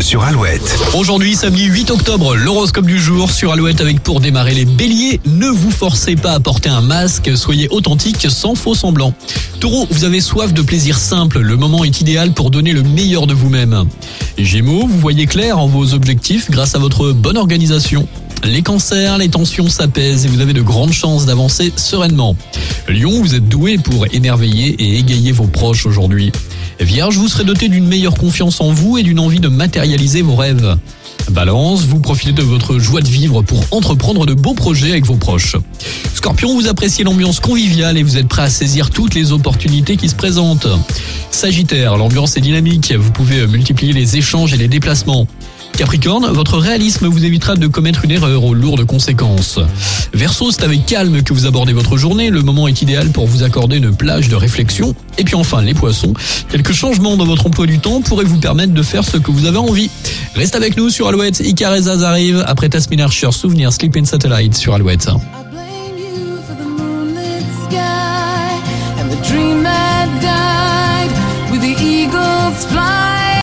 sur Alouette. Aujourd'hui, samedi 8 octobre, l'horoscope du jour sur Alouette avec pour démarrer les béliers. Ne vous forcez pas à porter un masque, soyez authentique sans faux semblant. Taureau, vous avez soif de plaisir simple, le moment est idéal pour donner le meilleur de vous-même. Gémeaux, vous voyez clair en vos objectifs grâce à votre bonne organisation. Les cancers, les tensions s'apaisent et vous avez de grandes chances d'avancer sereinement. Lion, vous êtes doué pour émerveiller et égayer vos proches aujourd'hui. Vierge, vous serez doté d'une meilleure confiance en vous et d'une envie de matérialiser vos rêves. Balance, vous profitez de votre joie de vivre pour entreprendre de beaux projets avec vos proches. Scorpion, vous appréciez l'ambiance conviviale et vous êtes prêt à saisir toutes les opportunités qui se présentent. Sagittaire, l'ambiance est dynamique, vous pouvez multiplier les échanges et les déplacements. Capricorne, votre réalisme vous évitera de commettre une erreur aux lourdes conséquences. Verseau, c'est avec calme que vous abordez votre journée, le moment est idéal pour vous accorder une plage de réflexion. Et puis enfin, les poissons, quelques changements dans votre emploi du temps pourraient vous permettre de faire ce que vous avez envie. Reste avec nous sur Alouette, Icarezas arrive après Tasmin Archer, Souvenir, Sleeping Satellite sur Alouette.